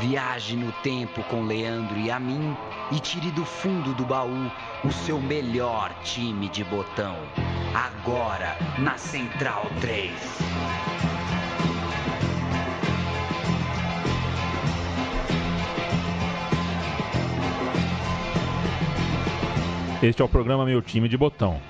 Viaje no tempo com Leandro e a mim e tire do fundo do baú o seu melhor time de botão. Agora na Central 3. Este é o programa Meu Time de Botão.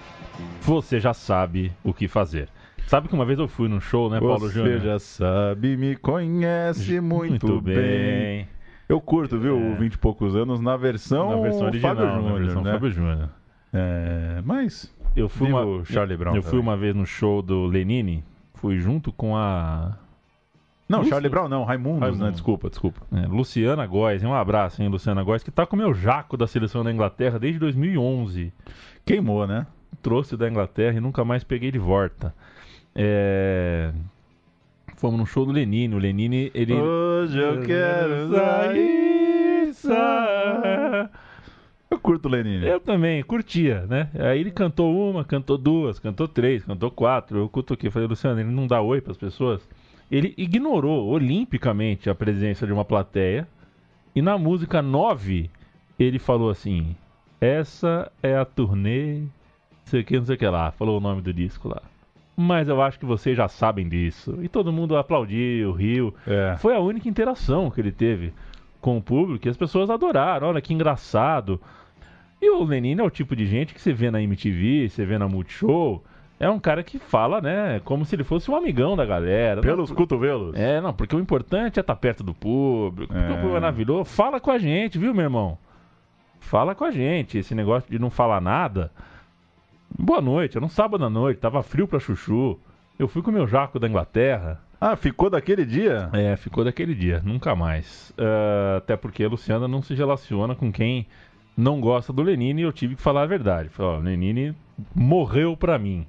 Você já sabe o que fazer. Sabe que uma vez eu fui num show, né, Paulo Você Júnior? já sabe, me conhece muito, bem. Eu curto, viu, É. o 20 e poucos anos na versão, Na versão original, Fábio na Júnior, versão né? Fábio Júnior. É, mas Eu fui uma Charlie Brown Eu fui também. uma vez no show do Lenine, fui junto com a não, Lúcio- Charlie Brown não, Raimundos, né? Raimundo. Desculpa, desculpa. é, Luciana Góes. Um abraço, hein, Luciana Góes, que tá com o meu jaco da seleção da Inglaterra desde 2011. Queimou, né? Trouxe da Inglaterra e nunca mais peguei de volta. É... Fomos no show do Lenine. O Lenine, ele. Hoje eu quero sair, sair. Eu curto o Lenine. Eu também, curtia, né? Aí ele cantou uma, cantou duas, cantou três, cantou quatro. Eu cutuquei, falei, Luciano, ele não dá oi pras pessoas. Ele ignorou olimpicamente a presença de uma plateia. E na música 9, ele falou assim: Essa é a turnê, não sei o que, não sei o que lá. Falou o nome do disco lá. Mas eu acho que vocês já sabem disso. E todo mundo aplaudiu, riu. É. Foi a única interação que ele teve com o público e as pessoas adoraram. Olha que engraçado. E o Lenine é o tipo de gente que você vê na MTV, você vê na Multishow. É um cara que fala, né? Como se ele fosse um amigão da galera. Pelos Não, cotovelos. É, não, porque o importante é estar perto do público. Porque É. o público é maravilhoso. Fala com a gente, viu, meu irmão? Fala com a gente. Esse negócio de não falar nada. Boa noite, era um sábado à noite, tava frio pra chuchu. Eu fui com o meu jaco da Inglaterra. Ah, ficou daquele dia? É, ficou daquele dia, nunca mais. Ah, até porque a Luciana não se relaciona com quem não gosta do Lenine e eu tive que falar a verdade. Falei, ó, o Lenine morreu pra mim.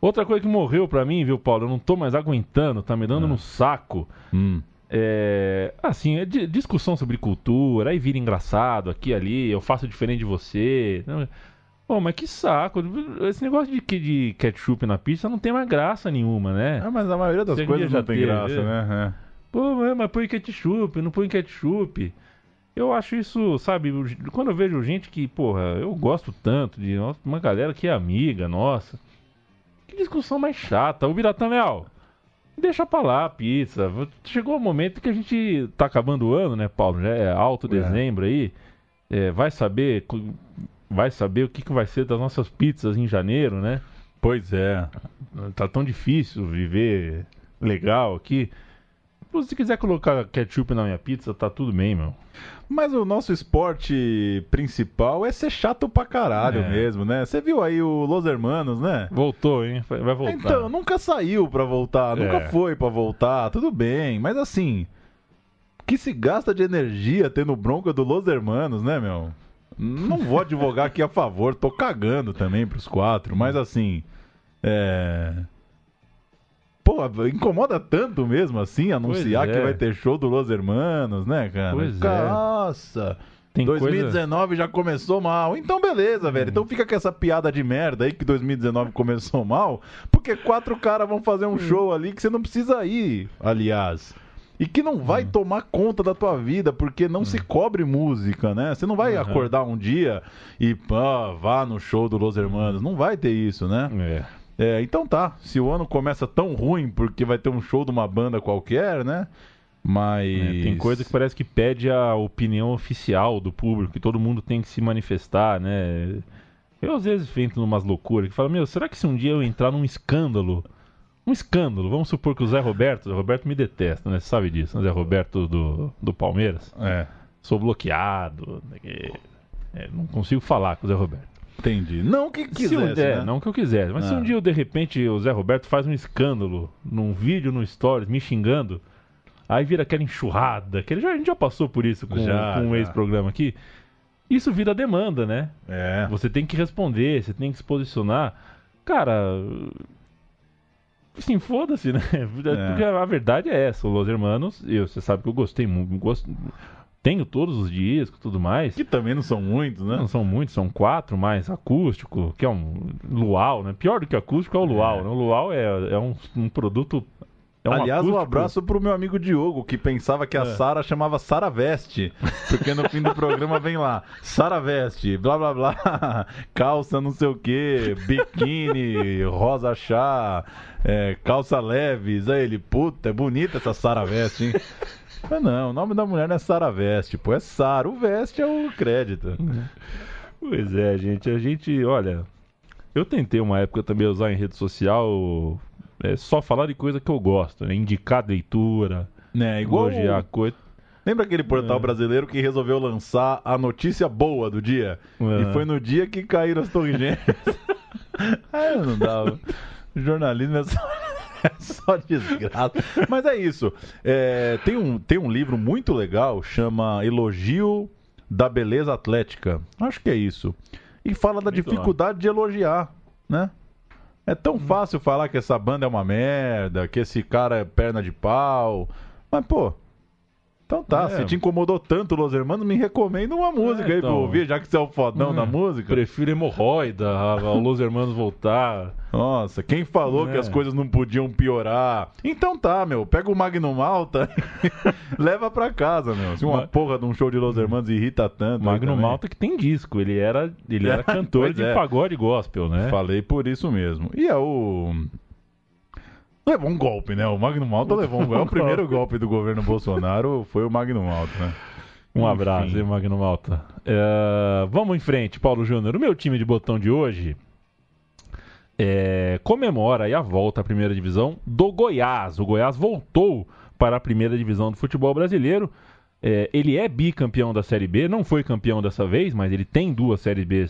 Outra coisa que morreu pra mim, viu, Paulo? Eu não tô mais aguentando, tá me dando no saco. Hum. É, assim, é di- discussão sobre cultura, aí vira engraçado aqui ali, eu faço diferente de você. Pô, mas que saco. Esse negócio de, de ketchup na pizza não tem mais graça nenhuma, né? Ah, mas a maioria das Você coisas já não tem teve, graça, é. né? Pô, mas- põe ketchup, não põe ketchup. Eu acho isso, sabe, quando eu vejo gente que, porra, eu gosto tanto de uma galera que é amiga, nossa. Que discussão mais chata. O Biratã Leal, deixa pra lá a pizza. Chegou o momento que a gente tá acabando o ano, né, Paulo? Já é alto É. dezembro aí. É, vai saber, vai saber o que, que vai ser das nossas pizzas em janeiro, né? Pois é. Tá tão difícil viver legal aqui. Se quiser colocar ketchup na minha pizza, tá tudo bem, meu. Mas o nosso esporte principal é ser chato pra caralho É. mesmo, né? Você viu aí o Los Hermanos, né? Voltou, hein? Vai vai voltar. Então, nunca saiu pra voltar, É. nunca foi pra voltar, tudo bem, mas assim, que se gasta de energia tendo bronca do Los Hermanos, né, meu? Não vou advogar aqui a favor, tô cagando também pros quatro, mas assim, é. Pô, incomoda tanto mesmo assim anunciar Pois que é. vai ter show do Los Hermanos, né, cara? Pois é. Nossa! Tem coisa... 2019 já começou mal. Então, beleza, velho. Então fica com essa piada de merda aí que 2019 começou mal, porque quatro caras vão fazer um show ali que você não precisa ir, aliás. E que não vai tomar conta da tua vida, porque não se cobre música, né? Você não vai Uhum. acordar um dia e pá, vá no show do Los Hermanos. Não vai ter isso, né? É. É, então tá. Se o ano começa tão ruim porque vai ter um show de uma banda qualquer, né? Mas. É, tem coisa que parece que pede a opinião oficial do público, que todo mundo tem que se manifestar, né? Eu às vezes entro numas loucuras que falo, meu, será que se um dia eu entrar num escândalo, um escândalo, vamos supor que o Zé Roberto, o Zé Roberto me detesta, né? Você sabe disso, né? Zé Roberto do, do Palmeiras. É, Sou bloqueado? É, não consigo falar com o Zé Roberto. entendi. Não que Se um, quisesse, é, né? não que eu quisesse, mas se Ah. um dia eu, de repente o Zé Roberto faz um escândalo num vídeo, no Stories, me xingando, aí vira aquela enxurrada, que ele já, a gente já passou por isso com, Já, com um ex-programa aqui. Isso vira demanda, né? É. Você tem que responder, você tem que se posicionar. Cara, assim, foda-se, né? Porque a verdade é essa, o Los Hermanos, eu, você sabe que eu gostei muito, gosto, tenho todos os discos e tudo mais. Que também não são muitos, né? Não são muitos, são quatro, mais acústico, que é um luau, né? Pior do que acústico é o luau, É. né? O luau é, é um, um produto É um Aliás, um acústico. abraço pro meu amigo Diogo, que pensava que a É. Sara chamava Sara Veste. Porque no fim do programa vem lá, Sara Veste, blá blá blá, calça não sei o que, biquíni, rosa chá, é, calça leves. Aí ele, puta, é bonita essa Sara Veste, hein? Mas não, o nome da mulher não é Sara Veste, pô, é Sara. O Veste é o crédito. Pois é, gente. A gente, olha. Eu tentei uma época também usar em rede social é, só falar de coisa que eu gosto, né? Indicar leitura, Né, igual elogiar coisa. Lembra aquele portal É. brasileiro que resolveu lançar a notícia boa do dia? É. E foi no dia que caíram as torres gêmeas. ah, não dava. Jornalismo é só, é só desgraça. Mas é isso. É, tem, um, tem um livro muito legal, chama Elogio da Beleza Atlética. Acho que é isso. E fala da Muito dificuldade de elogiar, né? É tão fácil falar que essa banda é uma merda, que esse cara é perna de pau. Mas, pô. Então tá, É. se te incomodou tanto, Los Hermanos, me recomenda uma música aí pra eu então. ouvir, já que você é o fodão É, da música. Prefiro hemorroida ao Los Hermanos voltar. Nossa, quem falou É. que as coisas não podiam piorar? Então tá, meu, pega o Magnum Malta e leva pra casa, meu. Se uma Ma- porra de um show de Los Hermanos irrita tanto. também. Malta que tem disco, ele era, ele era cantor de é. pagode gospel, né? Falei por isso mesmo. E é o. Levou um golpe, né? O Magno Malta levou um golpe. É o primeiro golpe do governo Bolsonaro foi o Magno Malta, né? Um Enfim. abraço, hein, Magno Malta. É, vamos em frente, Paulo Júnior. O meu time de botão de hoje é, comemora aí a volta à primeira divisão do Goiás. O Goiás voltou para a primeira divisão do futebol brasileiro. É, ele é bicampeão da Série B, não foi campeão dessa vez, mas ele tem duas Séries B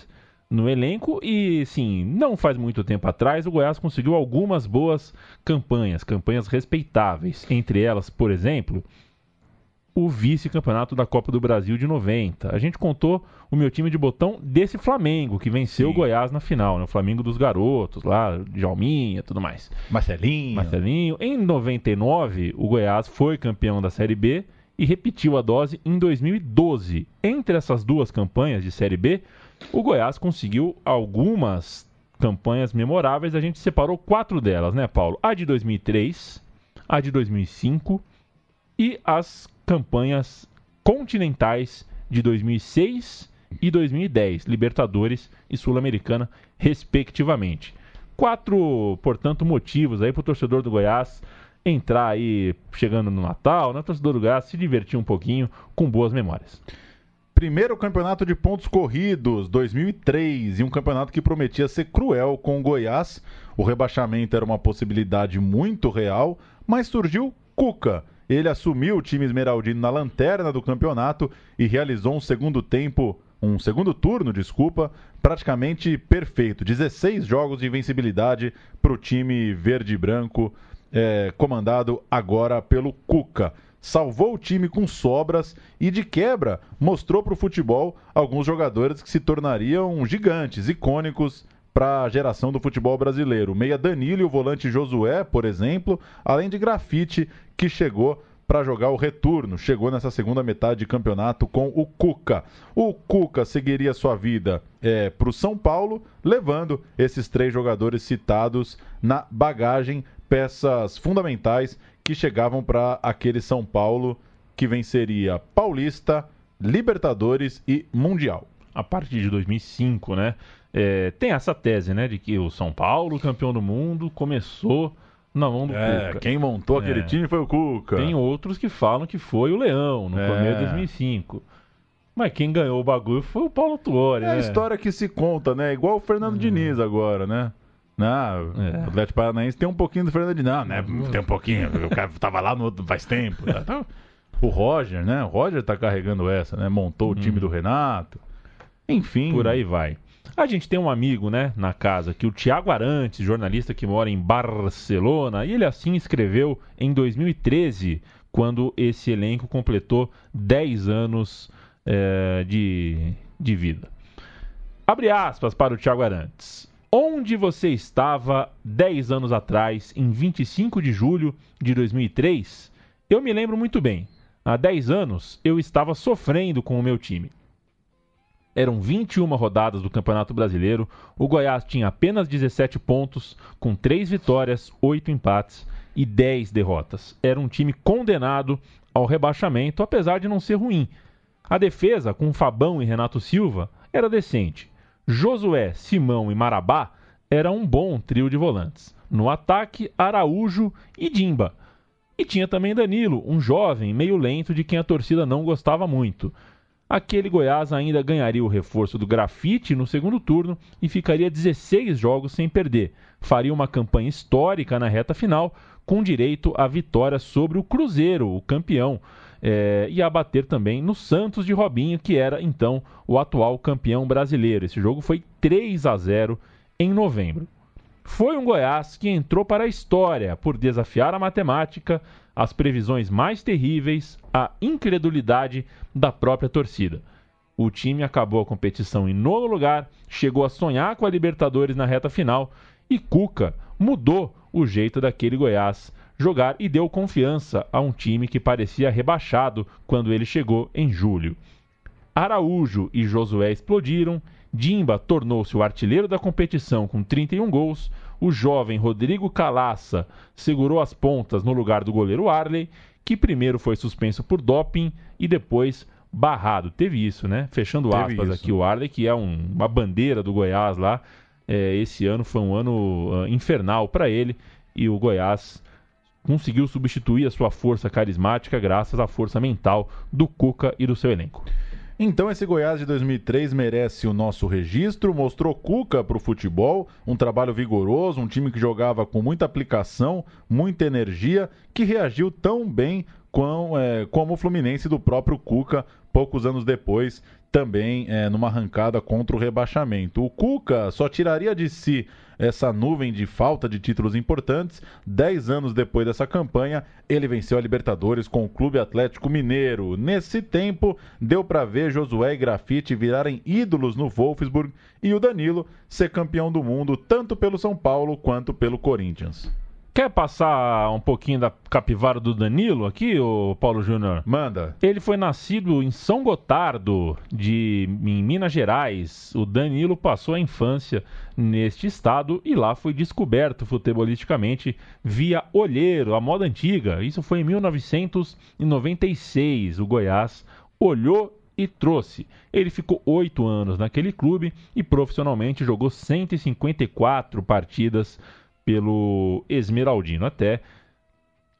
no elenco e, sim, não faz muito tempo atrás o Goiás conseguiu algumas boas campanhas, campanhas respeitáveis. Entre elas, por exemplo, o vice-campeonato da Copa do Brasil de 90. A gente contou o meu time de botão desse Flamengo, que venceu Sim. o Goiás na final, né? O Flamengo dos garotos, lá, Djalminha, tudo mais. Marcelinho. Marcelinho. Em 99, o Goiás foi campeão da Série B e repetiu a dose em 2012. Entre essas duas campanhas de Série B, o Goiás conseguiu algumas campanhas memoráveis. A gente separou quatro delas, né, Paulo? A de 2003, a de 2005 e as campanhas continentais de 2006 e 2010, Libertadores e Sul-Americana, respectivamente. Quatro, portanto, motivos aí para o torcedor do Goiás entrar aí chegando no Natal, né? O torcedor do Goiás se divertir um pouquinho com boas memórias. Primeiro campeonato de pontos corridos, 2003, e um campeonato que prometia ser cruel com o Goiás. O rebaixamento era uma possibilidade muito real, mas surgiu Cuca. Ele assumiu o time esmeraldino na lanterna do campeonato e realizou um segundo tempo, um segundo turno, desculpa, praticamente perfeito. 16 jogos de invencibilidade para o time verde e branco, eh, comandado agora pelo Cuca salvou o time com sobras e, de quebra, mostrou para o futebol alguns jogadores que se tornariam gigantes, icônicos para a geração do futebol brasileiro. O meia Danilo e o volante Josué, por exemplo, além de Grafite, que chegou para jogar o retorno. Chegou nessa segunda metade de campeonato com o Cuca. O Cuca seguiria sua vida é, para o São Paulo, levando esses três jogadores citados na bagagem, peças fundamentais que chegavam para aquele São Paulo que venceria Paulista, Libertadores e Mundial. A partir de 2005, né? É, tem essa tese, né? De que o São Paulo, campeão do mundo, começou na mão do Cuca. quem montou aquele É. time foi o Cuca. Tem outros que falam que foi o Leão no É. começo de 2005. Mas quem ganhou o bagulho foi o Paulo Tuori, É né? a história que se conta, né? Igual o Fernando Diniz agora, né? Não, É. o Atlético Paranaense tem um pouquinho do Fernando. Não, né? Tem um pouquinho. O cara tava lá no outro faz tempo. né? Então, o Roger, né? O Roger tá carregando essa, né? Montou o time do Renato. Enfim. Por aí vai. A gente tem um amigo, né, na casa, que o Tiago Arantes, jornalista que mora em Barcelona, e ele assim escreveu em 2013, quando esse elenco completou 10 anos eh, de, de vida. Abre aspas para o Tiago Arantes. Onde você estava 10 anos atrás, em 25 de julho de 2003? Eu me lembro muito bem. Há 10 anos eu estava sofrendo com o meu time. Eram 21 rodadas do Campeonato Brasileiro. O Goiás tinha apenas 17 pontos, com 3 vitórias, 8 empates e 10 derrotas. Era um time condenado ao rebaixamento, apesar de não ser ruim. A defesa, com Fabão e Renato Silva, era decente. Josué, Simão e Marabá era um bom trio de volantes. No ataque, Araújo e Dimba. E tinha também Danilo, um jovem meio lento de quem a torcida não gostava muito. Aquele Goiás ainda ganharia o reforço do grafite no segundo turno e ficaria 16 jogos sem perder. Faria uma campanha histórica na reta final, com direito à vitória sobre o Cruzeiro, o campeão, é, e a bater também no Santos de Robinho, que era então o atual campeão brasileiro. Esse jogo foi 3 a 0 em novembro. Foi um Goiás que entrou para a história por desafiar a matemática, as previsões mais terríveis, a incredulidade da própria torcida. O time acabou a competição em nono lugar, chegou a sonhar com a Libertadores na reta final e Cuca mudou o jeito daquele Goiás jogar e deu confiança a um time que parecia rebaixado quando ele chegou em julho. Araújo e Josué explodiram, Dimba tornou-se o artilheiro da competição com 31 gols, o jovem Rodrigo Calaça segurou as pontas no lugar do goleiro Arley, que primeiro foi suspenso por doping e depois barrado. Teve isso, né? Fechando Teve aspas isso. aqui, o Arley, que é um- uma bandeira do Goiás lá. É, esse ano foi um ano ah, infernal para ele e o Goiás conseguiu substituir a sua força carismática graças à força mental do Cuca e do seu elenco. Então esse Goiás de 2003 merece o nosso registro, mostrou Cuca para o futebol, um trabalho vigoroso, um time que jogava com muita aplicação, muita energia, que reagiu tão bem com, é, como o Fluminense do próprio Cuca, poucos anos depois, também é, numa arrancada contra o rebaixamento. O Cuca só tiraria de si essa nuvem de falta de títulos importantes. Dez anos depois dessa campanha, ele venceu a Libertadores com o Clube Atlético Mineiro. Nesse tempo, deu para ver Josué e Grafite virarem ídolos no Wolfsburg e o Danilo ser campeão do mundo tanto pelo São Paulo quanto pelo Corinthians. Quer passar um pouquinho da capivara do Danilo aqui, ô Paulo Júnior? Manda. Ele foi nascido em São Gotardo, de, em Minas Gerais. O Danilo passou a infância neste estado e lá foi descoberto futebolisticamente via olheiro, a moda antiga. Isso foi em 1996. O Goiás olhou e trouxe. Ele ficou oito anos naquele clube e profissionalmente jogou 154 partidas pelo Esmeraldino até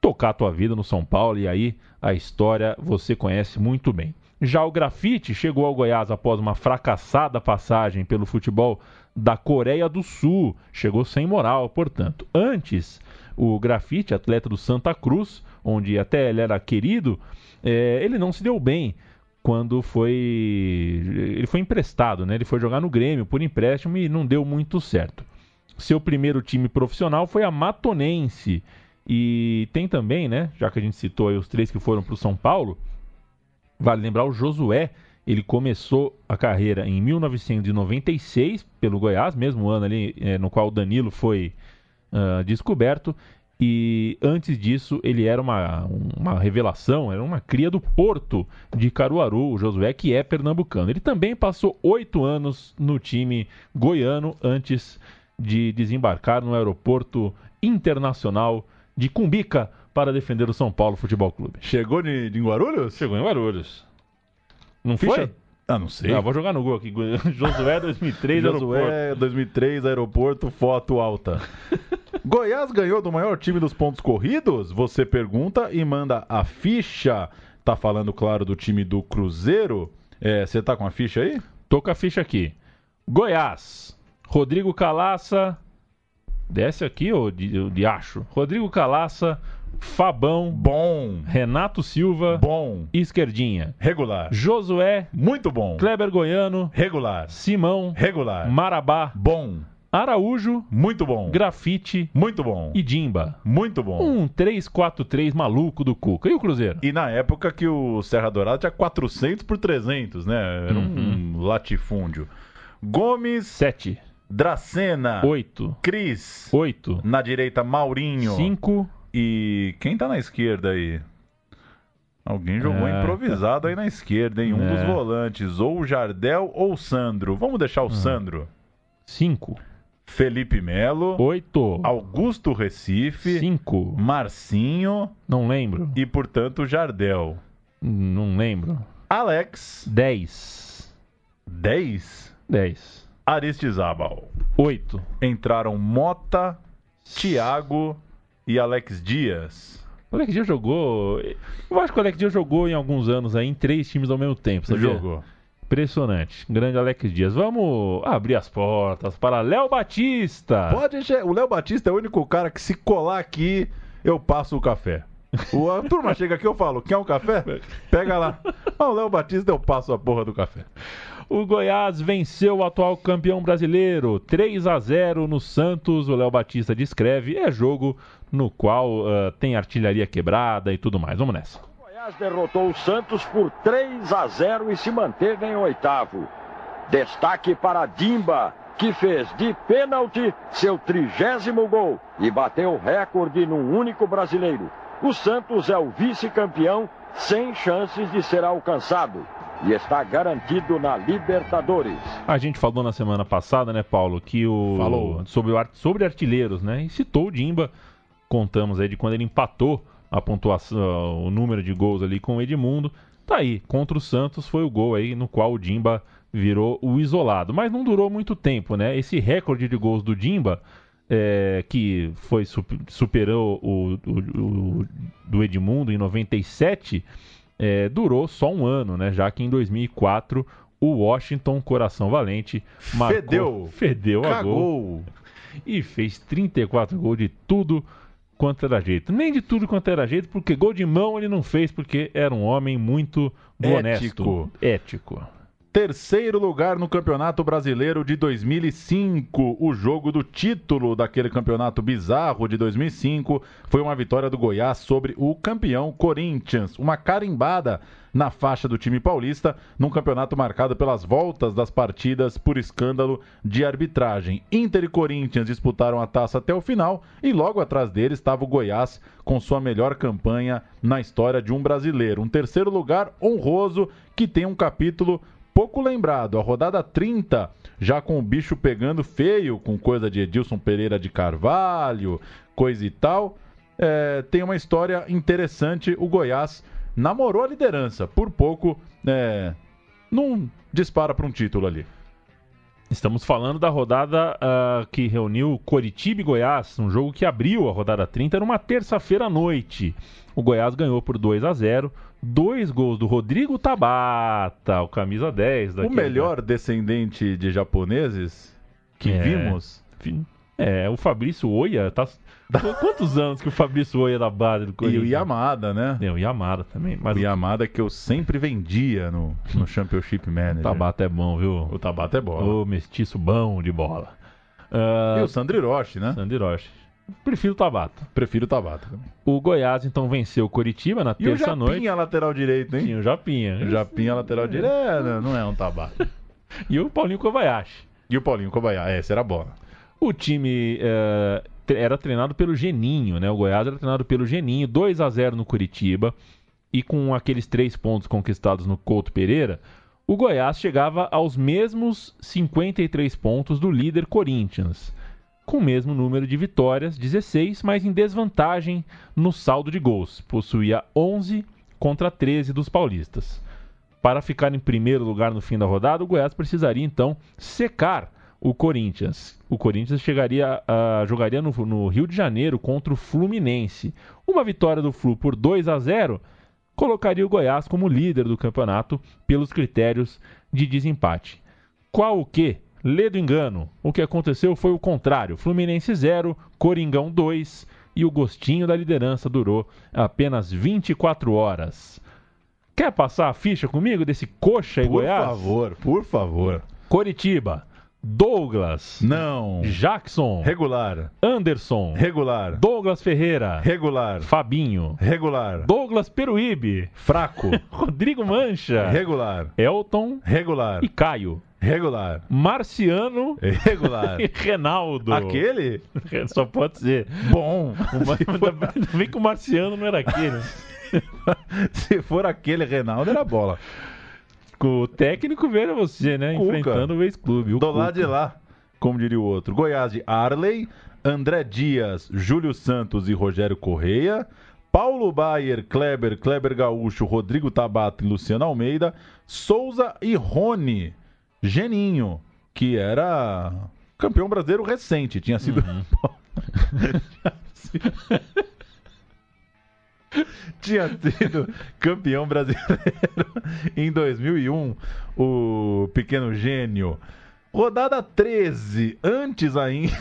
tocar a tua vida no São Paulo e aí a história você conhece muito bem. Já o Grafite chegou ao Goiás após uma fracassada passagem pelo futebol da Coreia do Sul, chegou sem moral, portanto. Antes, o Grafite, atleta do Santa Cruz, onde até ele era querido, eh, ele não se deu bem quando foi ele foi emprestado, né? Ele foi jogar no Grêmio por empréstimo e não deu muito certo. Seu primeiro time profissional foi a Matonense. E tem também, né? Já que a gente citou os três que foram para o São Paulo, vale lembrar o Josué. Ele começou a carreira em 1996 pelo Goiás, mesmo ano ali eh, no qual o Danilo foi ah, descoberto. E antes disso, ele era uma, uma revelação, era uma cria do Porto de Caruaru, o Josué, que é pernambucano. Ele também passou oito anos no time goiano antes de desembarcar no aeroporto internacional de Cumbica para defender o São Paulo Futebol Clube. Chegou de, de Guarulhos? Chegou em Guarulhos. Não Ficha- foi? Ah, não sei. Não, vou jogar no Google aqui. Josué 2003, aeroporto. Josué 2003, aeroporto, foto alta. Goiás ganhou do maior time dos pontos corridos? Você pergunta e manda a ficha. Tá falando, claro, do time do Cruzeiro. É, Você tá com a ficha aí? Tô com a ficha aqui. Goiás. Rodrigo Calaça. Desce aqui, ô de, ô diacho. Rodrigo Calaça, Fabão, Bom. Renato Silva, Bom. Esquerdinha. Regular. Josué, Muito bom. Kleber Goiano, Regular. Simão, Regular. Marabá, Bom. Araújo, Muito bom. Grafite Muito bom. e Dimba. Muito bom. Um 3-4-3 maluco do Cuca. E o Cruzeiro? E na época que o Serra Dourada tinha 400 por 300, né? Era um latifúndio. Gomes, 7, Dracena, 8, Cris. 8, Na direita, Maurinho. 5, E quem tá na esquerda aí? Alguém jogou É, improvisado aí na esquerda, em um É. dos volantes. Ou o Jardel ou o Sandro. Vamos deixar o Hum. Sandro. 5. Felipe Melo, 8. Augusto Recife, 5. Marcinho Não lembro. e, portanto, Jardel. Não lembro. Alex, 10. 10. 10. Aristizábal. 8. Entraram Mota, Thiago e Alex Dias. O Alex Dias jogou. Eu acho que o Alex Dias jogou em alguns anos aí em três times ao mesmo tempo. Sabia? Jogou. Impressionante. Grande Alex Dias. Vamos abrir as portas para Léo Batista. Pode che- O Léo Batista é o único cara que se colar aqui, eu passo o café. O, a turma chega aqui eu falo, quer um café? Pega lá. Ah, o Léo Batista eu passo a porra do café. O Goiás venceu o atual campeão brasileiro 3 a 0 no Santos. O Léo Batista descreve. É jogo no qual ah, tem artilharia quebrada e tudo mais. Vamos nessa. O Goiás derrotou o Santos por 3 a 0 e se manteve em oitavo. Destaque para Dimba, que fez de pênalti seu trigésimo gol e bateu o recorde num único brasileiro. O Santos é o vice-campeão sem chances de ser alcançado e está garantido na Libertadores. A gente falou na semana passada, né, Paulo, que o Falou. sobre o sobre artilheiros, né? E citou o Dimba. Contamos aí de quando ele empatou a pontuação, o número de gols ali com o Edmundo. Tá aí, contra o Santos foi o gol aí no qual o Dimba virou o isolado, mas não durou muito tempo, né? Esse recorde de gols do Dimba é, que foi sup- superou o, o- o- do Edmundo em 97, é, durou só um ano, né? Já que em 2004 o Washington Coração Valente marcou, Fedeu. fedeu a gol e fez 34 gols de tudo quanto era jeito. Nem de tudo quanto era jeito, porque gol de mão ele não fez porque era um homem muito honesto, Ético. Terceiro lugar no Campeonato Brasileiro de 2005. O jogo do título daquele campeonato bizarro de 2005 foi uma vitória do Goiás sobre o campeão Corinthians. Uma carimbada na faixa do time paulista, num campeonato marcado pelas voltas das partidas por escândalo de arbitragem. Inter e Corinthians disputaram a taça até o final e logo atrás deles estava o Goiás com sua melhor campanha na história de um brasileiro. Um terceiro lugar honroso que tem um capítulo pouco lembrado. A rodada 30, já com o bicho pegando feio, com coisa de Edilson Pereira de Carvalho, coisa e tal. É, tem uma história interessante. O Goiás namorou a liderança. Por pouco, é, não dispara para um título ali. Estamos falando da rodada ah, que reuniu Coritiba e Goiás, um jogo que abriu a rodada 30 numa terça-feira à noite. O Goiás ganhou por 2 a 0 dois gols do Rodrigo Tabata, o camisa 10 O daquele, melhor descendente de japoneses que É. vimos. É, o Fabrício Oia, tá... quantos anos que o Fabrício Oia é da base do E Corinthians? o Yamada, né? É, o Yamada também, mas O o Yamada que eu sempre vendia no, no Championship Manager. Tabata é bom, viu? O Tabata é bom. O mestiço bom de bola. Ah, E o Sandro Hiroshi, né? Sandy Hiroshi. Prefiro o Tabata. Prefiro o Tabata. O Goiás, então, venceu o Coritiba na E o terça-noite. Japinha, lateral direito, hein? Tinha o Japinha. O Japinha, lateral direito. É, não, é um Tabata. E o Paulinho Kobayashi. E o Paulinho Kobayashi. Essa era a bola. O time tre- era treinado pelo Geninho, né? O Goiás era treinado pelo Geninho, 2 a 0 no Curitiba. E com aqueles três pontos conquistados no Couto Pereira, o Goiás chegava aos mesmos 53 pontos do líder Corinthians. Com o mesmo número de vitórias, 16, mas em desvantagem no saldo de gols. Possuía 11 contra 13 dos paulistas. Para ficar em primeiro lugar no fim da rodada, o Goiás precisaria então secar o Corinthians. O Corinthians chegaria a, jogaria no, no Rio de Janeiro contra o Fluminense. Uma vitória do Flu por 2 a 0 colocaria o Goiás como líder do campeonato pelos critérios de desempate. Qual o que? Lê do engano. O que aconteceu foi o contrário. Fluminense 0, Coringão 2 e o gostinho da liderança durou apenas 24 horas. Quer passar a ficha comigo desse coxa e Por Goiás? favor, por favor. Coritiba, Douglas, Não. Jackson, Regular. Anderson, Regular. Douglas Ferreira, Regular. Fabinho, Regular. Douglas Peruíbe, Fraco. Rodrigo Mancha, Regular. Elton Regular. e Caio, Regular. Marciano Regular. Reinaldo. Aquele? Só pode ser. Bom. Ainda bem que o Marciano não era aquele. Se for aquele Reinaldo, era bola. O técnico veio você, né? Cuca. Enfrentando o ex-clube. Do Cuca. lado de lá. como diria o outro. Goiás de Arley, André Dias, Júlio Santos e Rogério Correia. Paulo Baier, Kleber, Kleber Gaúcho, Rodrigo Tabata e Luciano Almeida. Souza e Rony. Geninho, que era campeão brasileiro recente. Tinha sido. Tinha sido campeão brasileiro em 2001, o pequeno gênio. Rodada 13, antes ainda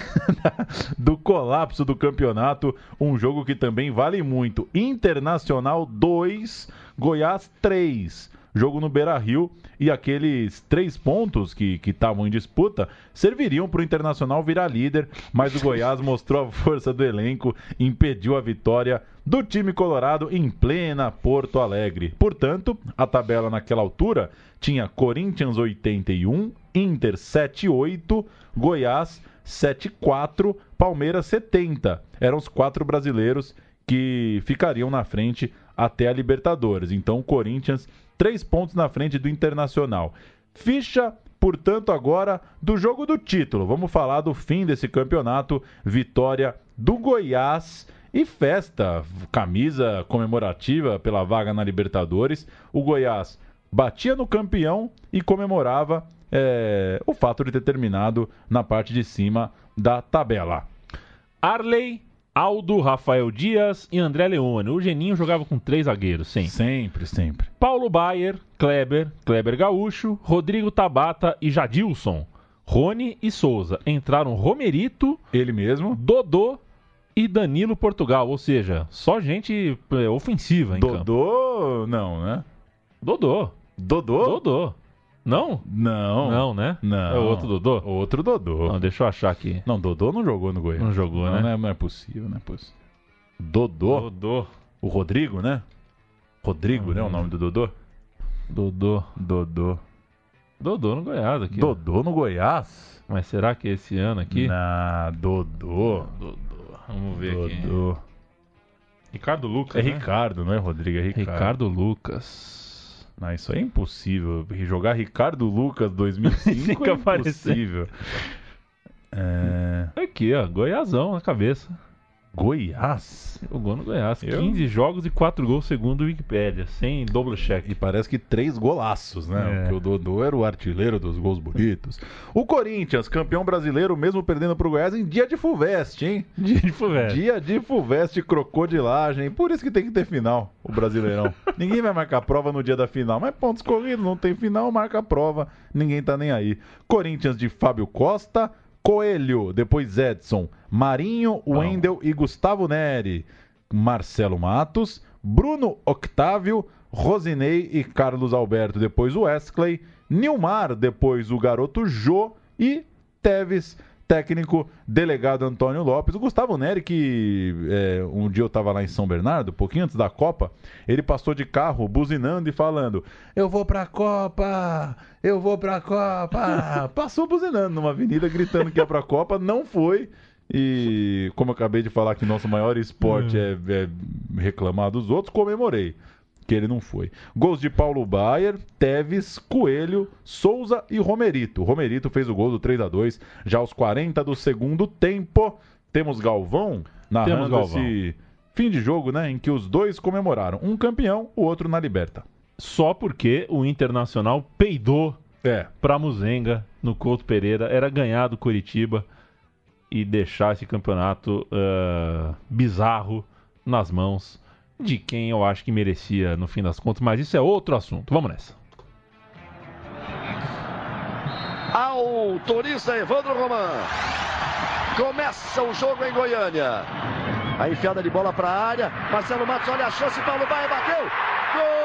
do colapso do campeonato, um jogo que também vale muito. Internacional 2, Goiás 3 jogo no Beira Rio e aqueles três pontos que estavam em disputa serviriam para o Internacional virar líder, mas o Goiás mostrou a força do elenco impediu a vitória do time colorado em plena Porto Alegre. Portanto, a tabela naquela altura tinha Corinthians 81, Inter 78, Goiás 74, Palmeiras 70. Eram os quatro brasileiros que ficariam na frente até a Libertadores. Então, o Corinthians três pontos na frente do Internacional. Ficha, portanto, agora do jogo do título. Vamos falar do fim desse campeonato. Vitória do Goiás e festa, camisa comemorativa pela vaga na Libertadores. O Goiás batia no campeão e comemorava é, o fato de ter terminado na parte de cima da tabela. Arley Aldo, Rafael Dias e André Leone. O Geninho jogava com três zagueiros, sempre. Sempre, sempre. Paulo Baier, Kleber, Kleber Gaúcho, Rodrigo Tabata e Jadilson. Rony e Souza. Entraram Romerito, ele mesmo, Dodô e Danilo Portugal. Ou seja, só gente é, ofensiva em Dodô, campo. Dodô, não, né? Dodô. Dodô? Dodô. Não? Não. Não, né? Não. É outro Dodô? Outro Dodô. Não, deixa eu achar aqui. Não, Dodô não jogou no Goiás. Não jogou, não, né? Não é, não é possível, não é possível. Dodô? Dodô. O Rodrigo, né? Rodrigo, né? O nome do Dodô? Dodô. Dodô. Dodô no Goiás aqui. Dodô no Goiás? Mas será que é esse ano aqui? Na Dodô. Dodô. Vamos ver Dodô. aqui. Ricardo Lucas. É né? Ricardo, não é Rodrigo? É Ricardo. Ricardo Lucas. Não, isso é impossível. Jogar Ricardo Lucas 2005 Fica é impossível. É... Aqui, ó. Goiásão na cabeça. Goiás? Jogou no Goiás. Eu? 15 jogos e 4 gols segundo o Wikipedia. Sem double check. E parece que três golaços, né? É. Porque o Dodô era o artilheiro dos gols bonitos. O Corinthians, campeão brasileiro, mesmo perdendo pro Goiás em dia de Fulvestre, hein? Dia de Fulvestre. Dia de Fulvestre, crocodilagem. Por isso que tem que ter final, o Brasileirão. ninguém vai marcar prova no dia da final. Mas pontos corridos, não tem final, marca a prova. Ninguém tá nem aí. Corinthians de Fábio Costa, Coelho, depois Edson, Marinho, Wendel e Gustavo Neri. Marcelo Matos, Bruno Octávio, Rosinei e Carlos Alberto, depois o Wesley, Nilmar, depois o garoto Jô e Teves, técnico, delegado Antônio Lopes. O Gustavo Neri, que é, um dia eu estava lá em São Bernardo, pouquinho antes da Copa, ele passou de carro buzinando e falando: Eu vou pra Copa! Eu vou pra Copa! Passou buzinando numa avenida, gritando que ia pra Copa, não foi. E como eu acabei de falar que nosso maior esporte é, é reclamar dos outros, comemorei que ele não foi. Gols de Paulo Baier, Teves, Coelho, Souza e Romerito. Romerito fez o gol do 3 a 2 já aos 40 do segundo tempo. Temos Galvão narrando Temos Galvão. esse fim de jogo, né, em que os dois comemoraram, um campeão, o outro na liberta. Só porque o Internacional peidou É, pra Muzenga no Couto Pereira. Era ganhar do Curitiba e deixar esse campeonato ah, bizarro nas mãos de quem eu acho que merecia no fim das contas. Mas isso é outro assunto. Vamos nessa. Autoriza Evandro Roman. Começa o jogo em Goiânia. A enfiada de bola para a área. Marcelo Matos olha a chance. Paulo Baia bateu. Gol!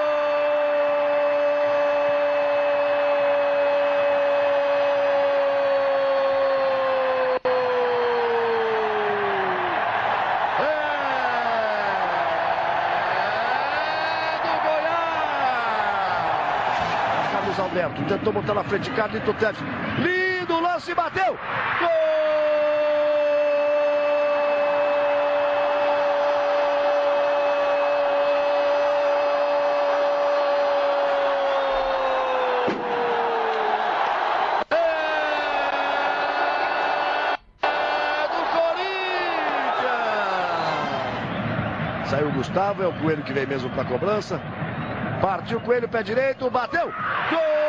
Tentou botar na frente de cá, Nito Teves. Lindo lance, bateu! Gol! É Saiu o Gustavo, é o Coelho que vem mesmo para a cobrança. Partiu o Coelho, pé direito, bateu. Gol!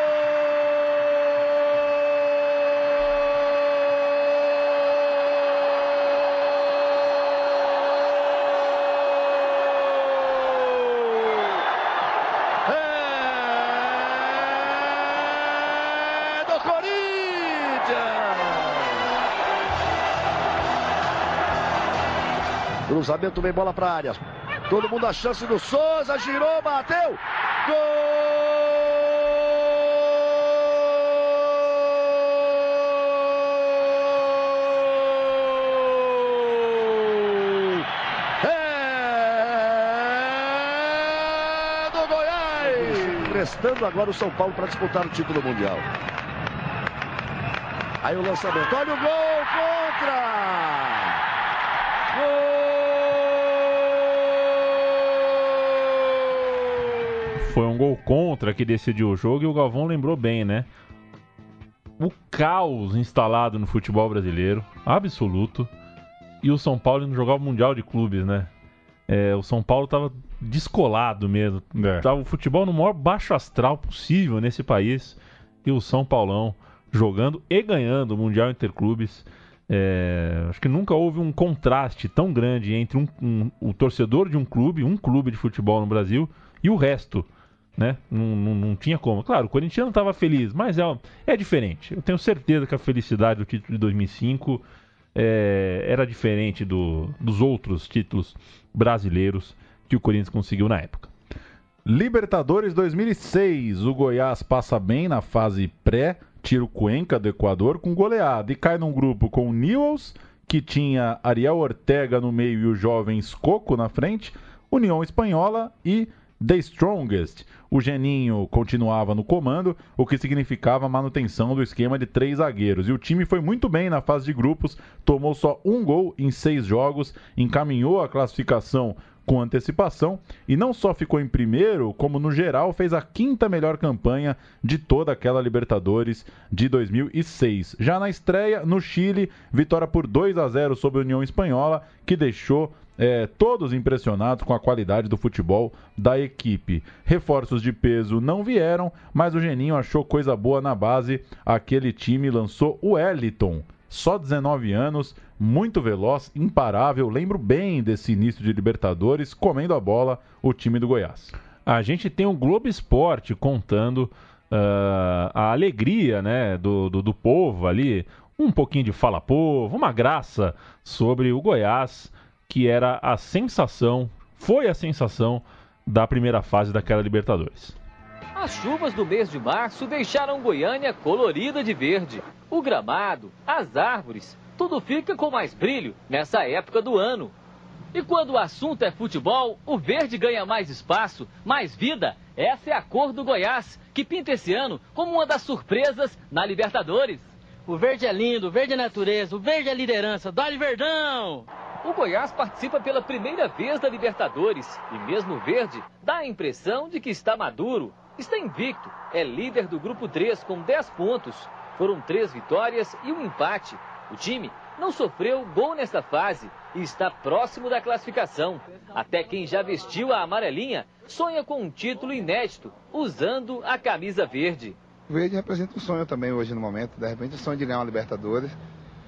Cruzamento vem bola para área. Todo mundo a chance do Souza, girou, bateu. Gol! É do Goiás! Restando agora o São Paulo para disputar o título mundial. Aí o lançamento, olha o gol contra! Foi um gol contra que decidiu o jogo e o Galvão lembrou bem, né? O caos instalado no futebol brasileiro, absoluto, e o São Paulo indo jogar o Mundial de Clubes, né? É, o São Paulo tava descolado mesmo. É. Tava o futebol no maior baixo astral possível nesse país. E o São Paulão jogando e ganhando o Mundial Interclubes. É, acho que nunca houve um contraste tão grande entre um, um, o torcedor de um clube, um clube de futebol no Brasil, e o resto né? Não, não, não, tinha como. Claro, o Corinthians estava feliz, mas é, é diferente. Eu tenho certeza que a felicidade do título de 2005 é, era diferente do, dos outros títulos brasileiros que o Corinthians conseguiu na época. Libertadores 2006. O Goiás passa bem na fase pré, tira o Cuenca do Equador com goleada e cai num grupo com o Newells, que tinha Ariel Ortega no meio e o jovem Coco na frente, União Espanhola e The Strongest. O Geninho continuava no comando, o que significava a manutenção do esquema de três zagueiros. E o time foi muito bem na fase de grupos, tomou só um gol em seis jogos, encaminhou a classificação com antecipação e não só ficou em primeiro, como no geral fez a quinta melhor campanha de toda aquela Libertadores de 2006. Já na estreia, no Chile, vitória por 2 a 0 sobre a União Espanhola, que deixou é, todos impressionados com a qualidade do futebol da equipe. Reforços de peso não vieram, mas o Geninho achou coisa boa na base. Aquele time lançou o Eliton, só 19 anos, muito veloz, imparável. Lembro bem desse início de Libertadores, comendo a bola o time do Goiás. A gente tem o Globo Esporte contando uh, a alegria né, do, do, do povo ali, um pouquinho de fala povo, uma graça sobre o Goiás que era a sensação, foi a sensação da primeira fase daquela Libertadores. As chuvas do mês de março deixaram Goiânia colorida de verde. O gramado, as árvores, tudo fica com mais brilho nessa época do ano. E quando o assunto é futebol, o verde ganha mais espaço, mais vida. Essa é a cor do Goiás, que pinta esse ano como uma das surpresas na Libertadores. O verde é lindo, o verde é natureza, o verde é liderança. Dá-lhe verdão! O Goiás participa pela primeira vez da Libertadores e, mesmo verde, dá a impressão de que está maduro. Está invicto, é líder do grupo 3 com 10 pontos. Foram três vitórias e um empate. O time não sofreu gol nesta fase e está próximo da classificação. Até quem já vestiu a amarelinha sonha com um título inédito, usando a camisa verde. O verde representa um sonho também hoje no momento. De repente, o sonho de ganhar uma Libertadores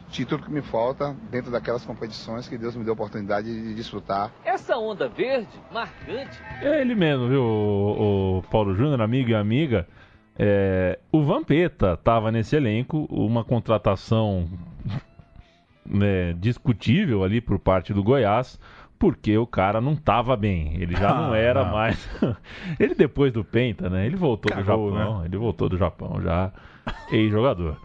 título que me falta dentro daquelas competições que Deus me deu a oportunidade de desfrutar. Essa onda verde, marcante. É ele mesmo, viu, o, o Paulo Júnior, amigo e amiga. É, o Vampeta estava nesse elenco, uma contratação né, discutível ali por parte do Goiás, porque o cara não estava bem. Ele já não ah, era mais. ele depois do Penta, né? Ele voltou Cagou, do Japão. Né? Ele voltou do Japão já, ex-jogador.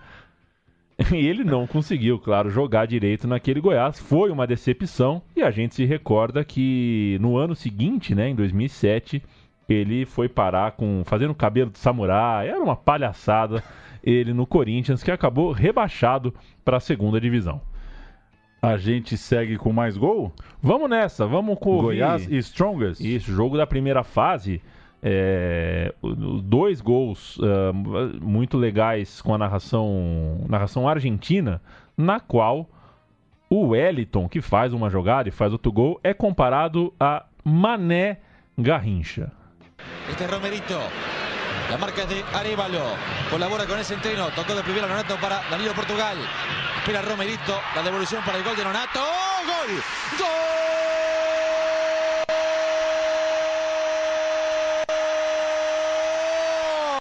E ele não conseguiu, claro, jogar direito naquele Goiás. Foi uma decepção. E a gente se recorda que no ano seguinte, né, em 2007, ele foi parar com fazendo cabelo de samurai. Era uma palhaçada ele no Corinthians, que acabou rebaixado para a segunda divisão. A gente segue com mais gol? Vamos nessa, vamos com Goiás e Strongest. Isso, jogo da primeira fase. É, dois gols uh, muito legais com a narração, narração argentina, na qual o Wellington, que faz uma jogada e faz outro gol, é comparado a Mané Garrincha. Este es Romerito. La marca es de Arevalo. Colabora con ese entreno. Tocó de primera Nonato para Danilo Portugal. Espera Romerito. La devolución para el gol de Nonato. ¡Oh, ¡Gol!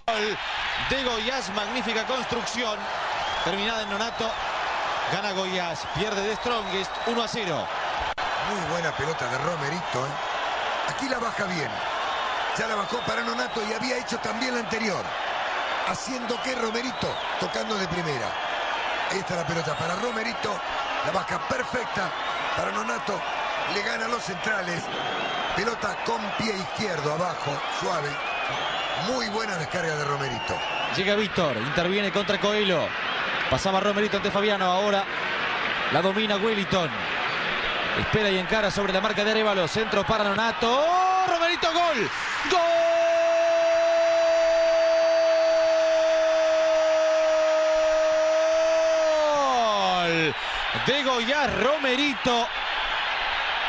¡Gol! De Goyás. Magnífica construcción. Terminada en Nonato. Gana Goyás. Pierde de Strongest. 1 a 0. Muy buena pelota de Romerito. ¿eh? Aquí la baja bien. Ya la bajó para Nonato y había hecho también la anterior. Haciendo que Romerito tocando de primera. Ahí está la pelota para Romerito. La baja perfecta para Nonato. Le gana a los centrales. Pelota con pie izquierdo abajo, suave. Muy buena descarga de Romerito. Llega Víctor, interviene contra Coelho. Pasaba Romerito ante Fabiano, ahora la domina Wellington. Espera y encara sobre la marca de Arevalo. Centro para Nonato. ¡Oh, Romerito, gol. ¡Gol! De Goiás, Romerito.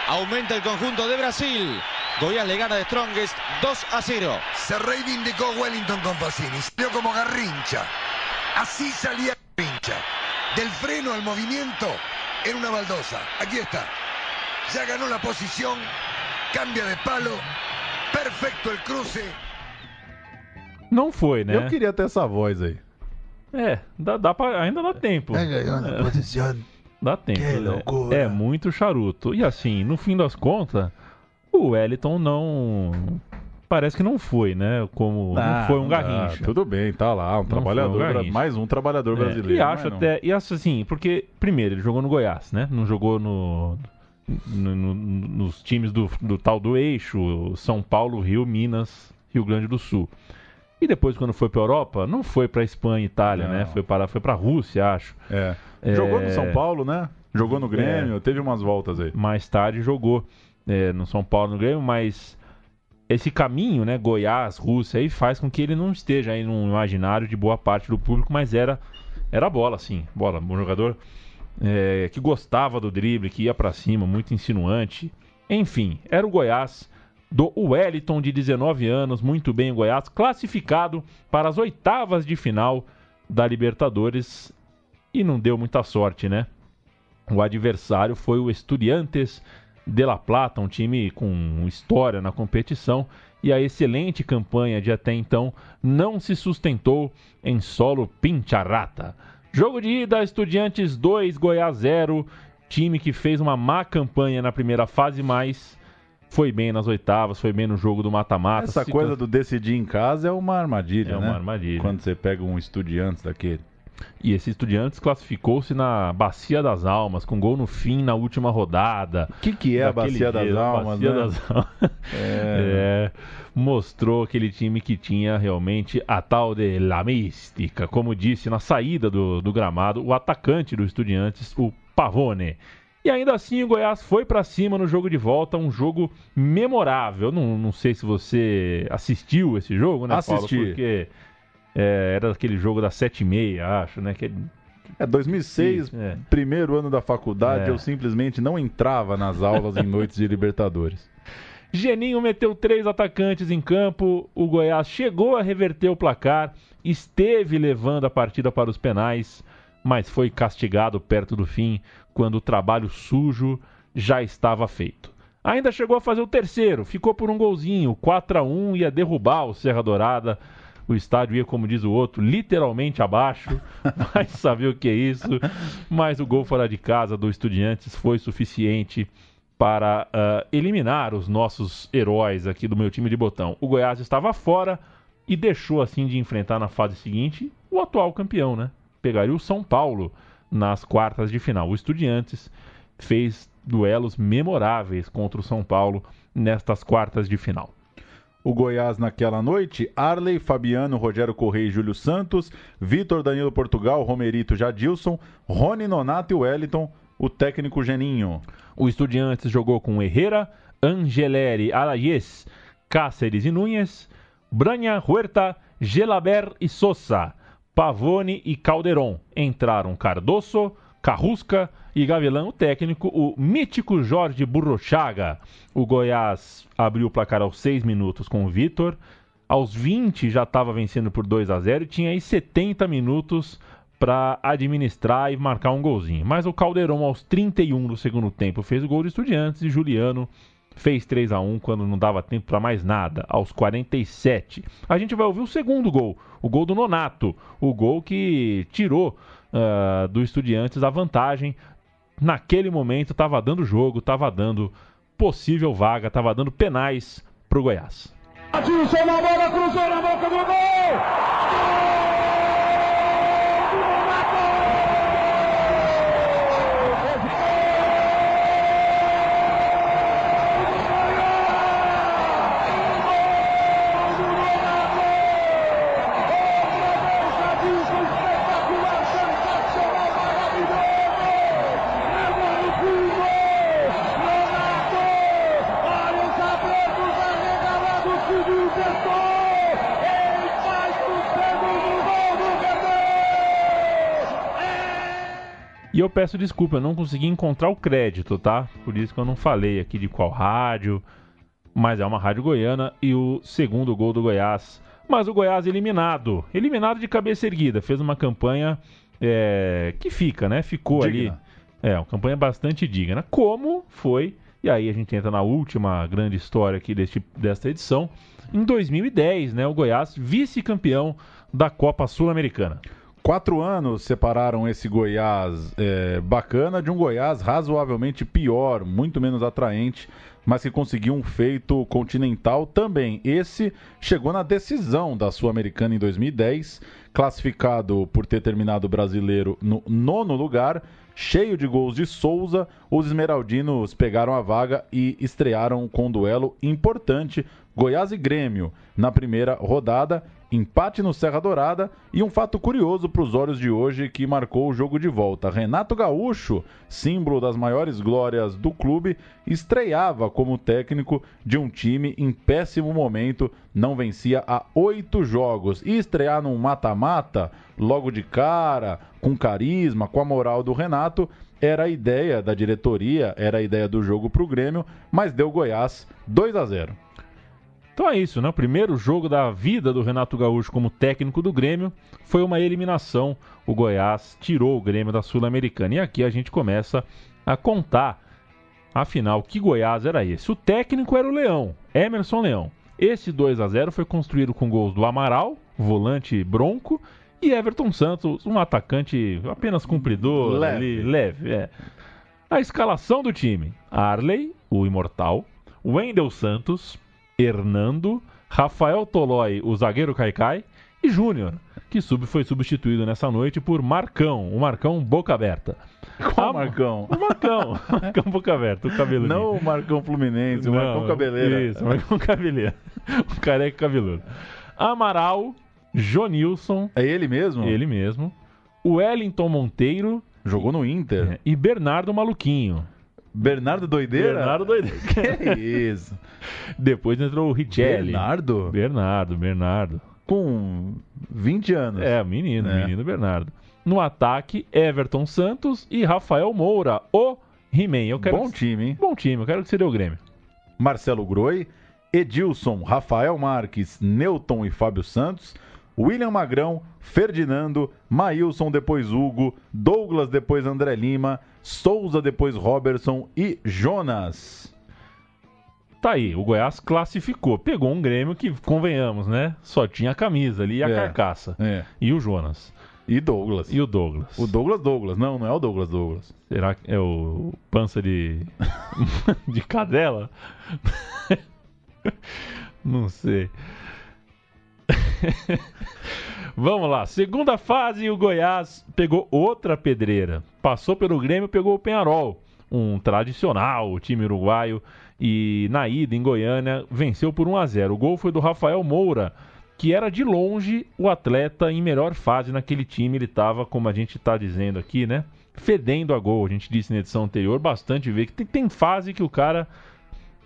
Aumenta el conjunto de Brasil. Goiás le gana de Strongest 2 a 0. Se reivindicó Wellington con Pacini. Salió como Garrincha. Así salía Garrincha. Del freno al movimiento en una baldosa. Aquí está. Ya ganó la posición. Cambia de palo. Perfecto el cruce. Não foi, né? Eu queria ter essa voz aí. É, dá, dá pra, ainda dá tempo. É. Dá tempo. Que né? loucura. É muito charuto. E assim, no fim das contas, o Wellington não. Parece que não foi, né? Como não Ah, foi um não dá. garrincha. Tudo bem, tá lá, um um trabalhador, Garrincha. mais um trabalhador É, brasileiro. e acho mas não. até. E acho assim, porque, primeiro, ele jogou no Goiás, né? Não jogou no. No- no- nos times do, do tal do eixo, São Paulo, Rio, Minas, Rio Grande do Sul. E depois, quando foi pra Europa, não foi pra Espanha, Itália, Não. né? Foi para foi pra Rússia, acho. É. É. Jogou no São Paulo, né? Jogou no Grêmio, teve umas voltas aí. mais tarde jogou é, no São Paulo, no Grêmio, mas esse caminho, né, Goiás, Rússia, aí faz com que ele não esteja aí no imaginário de boa parte do público, mas era era bola, sim, bola, um jogador é, que gostava do drible, que ia pra cima, muito insinuante. Enfim, era o Goiás do Wellington de 19 anos, muito bem o Goiás, classificado para as oitavas de final da Libertadores e não deu muita sorte, né? O adversário foi o Estudiantes de La Plata, um time com história na competição, e a excelente campanha de até então não se sustentou em solo Pincharrata. Jogo de ida, Estudiantes 2, Goiás 0, time que fez uma má campanha na primeira fase, mas foi bem nas oitavas, foi bem no jogo do mata-mata. Essa coisa do decidir em casa é uma armadilha, É né? uma armadilha. Quando você pega um estudiante daquele. E esse Estudiantes classificou-se na Bacia das Almas, com gol no fim na última rodada. O que, que é a Bacia das jeito, Almas, Bacia né? das Almas. É. É, mostrou aquele time que tinha realmente a tal de la mística, como disse na saída do, do gramado o atacante do Estudiantes, o Pavone. E ainda assim o Goiás foi pra cima no jogo de volta, um jogo memorável. Não, não sei se você assistiu esse jogo, né, Paulo? Assisti. Porque é, era aquele jogo das sete e meia, acho, né? Que É 2006, É. primeiro ano da faculdade, É. eu simplesmente não entrava nas aulas em noites de Libertadores. Geninho meteu três atacantes em campo. O Goiás chegou a reverter o placar, esteve levando a partida para os penais, mas foi castigado perto do fim, quando o trabalho sujo já estava feito. Ainda chegou a fazer o terceiro, ficou por um golzinho, 4 a 1 ia derrubar o Serra Dourada. O estádio ia, como diz o outro, literalmente abaixo. Vai saber o que é isso. Mas o gol fora de casa do Estudiantes foi suficiente para ah, eliminar os nossos heróis aqui do meu time de botão. O Goiás estava fora e deixou assim de enfrentar na fase seguinte o atual campeão, né? Pegaria o São Paulo nas quartas de final. O Estudiantes fez duelos memoráveis contra o São Paulo nestas quartas de final. O Goiás naquela noite, Arley, Fabiano, Rogério Correia e Júlio Santos, Vitor Danilo Portugal, Romerito Jadilson, Rony Nonato e Wellington, o técnico Geninho. O Estudiantes jogou com Herrera, Angeleri, Alayes, Cáceres e Núñez, Branha, Huerta, Gelaber e Sosa, Pavone e Calderon. Entraram Cardoso, Carrusca, e Gavilã, o técnico, o mítico Jorge Burrochaga. O Goiás abriu o placar aos 6 minutos com o Vitor. Aos 20 já estava vencendo por 2 a 0 e tinha aí 70 minutos para administrar e marcar um golzinho. Mas o Caldeirão, aos 31 do segundo tempo, fez o gol de Estudiantes e Juliano fez 3 a 1 quando não dava tempo para mais nada, aos 47. A gente vai ouvir o segundo gol, o gol do Nonato, o gol que tirou uh, do Estudiantes a vantagem. Naquele momento estava dando jogo, estava dando possível vaga, estava dando penais para o Goiás. Bola, cruzou na boca do gol! Eu peço desculpa, eu não consegui encontrar o crédito, tá? Por isso que eu não falei aqui de qual rádio. Mas é uma rádio goiana e o segundo gol do Goiás. Mas o Goiás eliminado. Eliminado de cabeça erguida. Fez uma campanha é, que fica, né? Ficou digna. ali. É, uma campanha bastante digna. Como foi, e aí a gente entra na última grande história aqui deste, desta edição. Em 2010, né? O Goiás vice-campeão da Copa Sul-Americana. Quatro anos separaram esse Goiás é, bacana de um Goiás razoavelmente pior, muito menos atraente, mas que conseguiu um feito continental também. Esse chegou na decisão da Sul-Americana em 2010, classificado por ter terminado brasileiro no nono lugar, cheio de gols de Souza. Os esmeraldinos pegaram a vaga e estrearam com um duelo importante Goiás e Grêmio na primeira rodada empate no Serra Dourada e um fato curioso para os olhos de hoje que marcou o jogo de volta. Renato Gaúcho, símbolo das maiores glórias do clube, estreava como técnico de um time em péssimo momento, não vencia há oito jogos. E estrear num mata-mata, logo de cara, com carisma, com a moral do Renato, era a ideia da diretoria, era a ideia do jogo para o Grêmio, mas deu Goiás 2 a 0. Então é isso, né? O primeiro jogo da vida do Renato Gaúcho como técnico do Grêmio foi uma eliminação. O Goiás tirou o Grêmio da Sul-Americana. E aqui a gente começa a contar, afinal, que Goiás era esse. O técnico era o Leão, Emerson Leão. Esse 2 a 0 foi construído com gols do Amaral, volante bronco, e Everton Santos, um atacante apenas cumpridor, leve, ali, leve é. A escalação do time: Arley, o imortal, Wendel Santos, Hernando, Rafael Tolói, o zagueiro Caicai, e Júnior, que sub foi substituído nessa noite por Marcão, o Marcão Boca Aberta. Qual a... Marcão? O Marcão, Marcão Boca Aberta, o cabelo. Não o Marcão Fluminense, o Marcão Cabeleira. Isso, o Marcão Cabeleira, o careca cabeludo. Amaral, Jonilson. É ele mesmo? Ele mesmo. O Wellington Monteiro. Jogou no Inter. É, e Bernardo Maluquinho. Bernardo Doideira? Bernardo Doideira. Que isso. Depois entrou o Richelli. Bernardo? Bernardo, Bernardo. Com 20 anos. É, menino, é. menino Bernardo. No ataque, Everton Santos e Rafael Moura, o He-Man. Bom que... time, hein? Bom time, eu quero que você dê o Grêmio. Marcelo Groi, Edilson, Rafael Marques, Newton e Fábio Santos. William Magrão, Ferdinando, Maílson, depois Hugo, Douglas, depois André Lima, Souza, depois Robertson e Jonas. Tá aí, o Goiás classificou. Pegou um Grêmio que, convenhamos, né? Só tinha a camisa ali e a é, carcaça. É. E o Jonas. E Douglas. E o Douglas. O Douglas Douglas. Não, não é o Douglas Douglas. Será que é o pança de. de cadela? não sei. Vamos lá, segunda fase, o Goiás pegou outra pedreira. Passou pelo Grêmio, pegou o Penharol, um tradicional time uruguaio. E na ida em Goiânia, venceu por 1 a 0. O gol foi do Rafael Moura, que era de longe o atleta em melhor fase naquele time. Ele estava, como a gente está dizendo aqui, né? Fedendo a gol. A gente disse na edição anterior bastante ver que tem, tem fase que o cara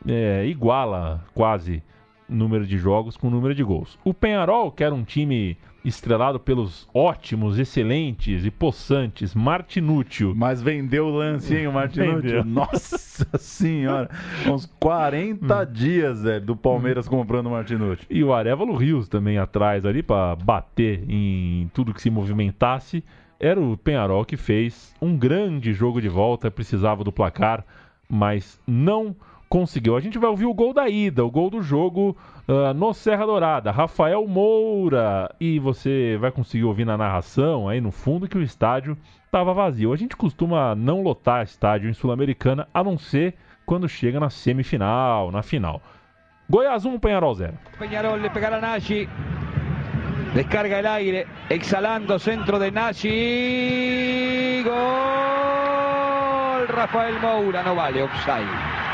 é, iguala quase número de jogos com número de gols. O Penharol, que era um time estrelado pelos ótimos, excelentes e possantes Martinútil. Mas vendeu o lance, hein, o Martinútil? Nossa senhora! Uns 40 hum. dias, velho, do Palmeiras comprando o Martinútil. E o Arevalo Rios também atrás ali para bater em tudo que se movimentasse. Era o Penharol que fez um grande jogo de volta, precisava do placar, mas não conseguiu. A gente vai ouvir o gol da ida, o gol do jogo uh, no Serra Dourada, Rafael Moura. E você vai conseguir ouvir na narração aí no fundo que o estádio estava vazio. A gente costuma não lotar estádio em Sul-Americana, a não ser quando chega na semifinal, na final. Goiás 1, Penharol 0. Penharol le a Nashi. Descarga el aire, exhalando centro de Nashi. Gol. Rafael Moura, no vale, offside.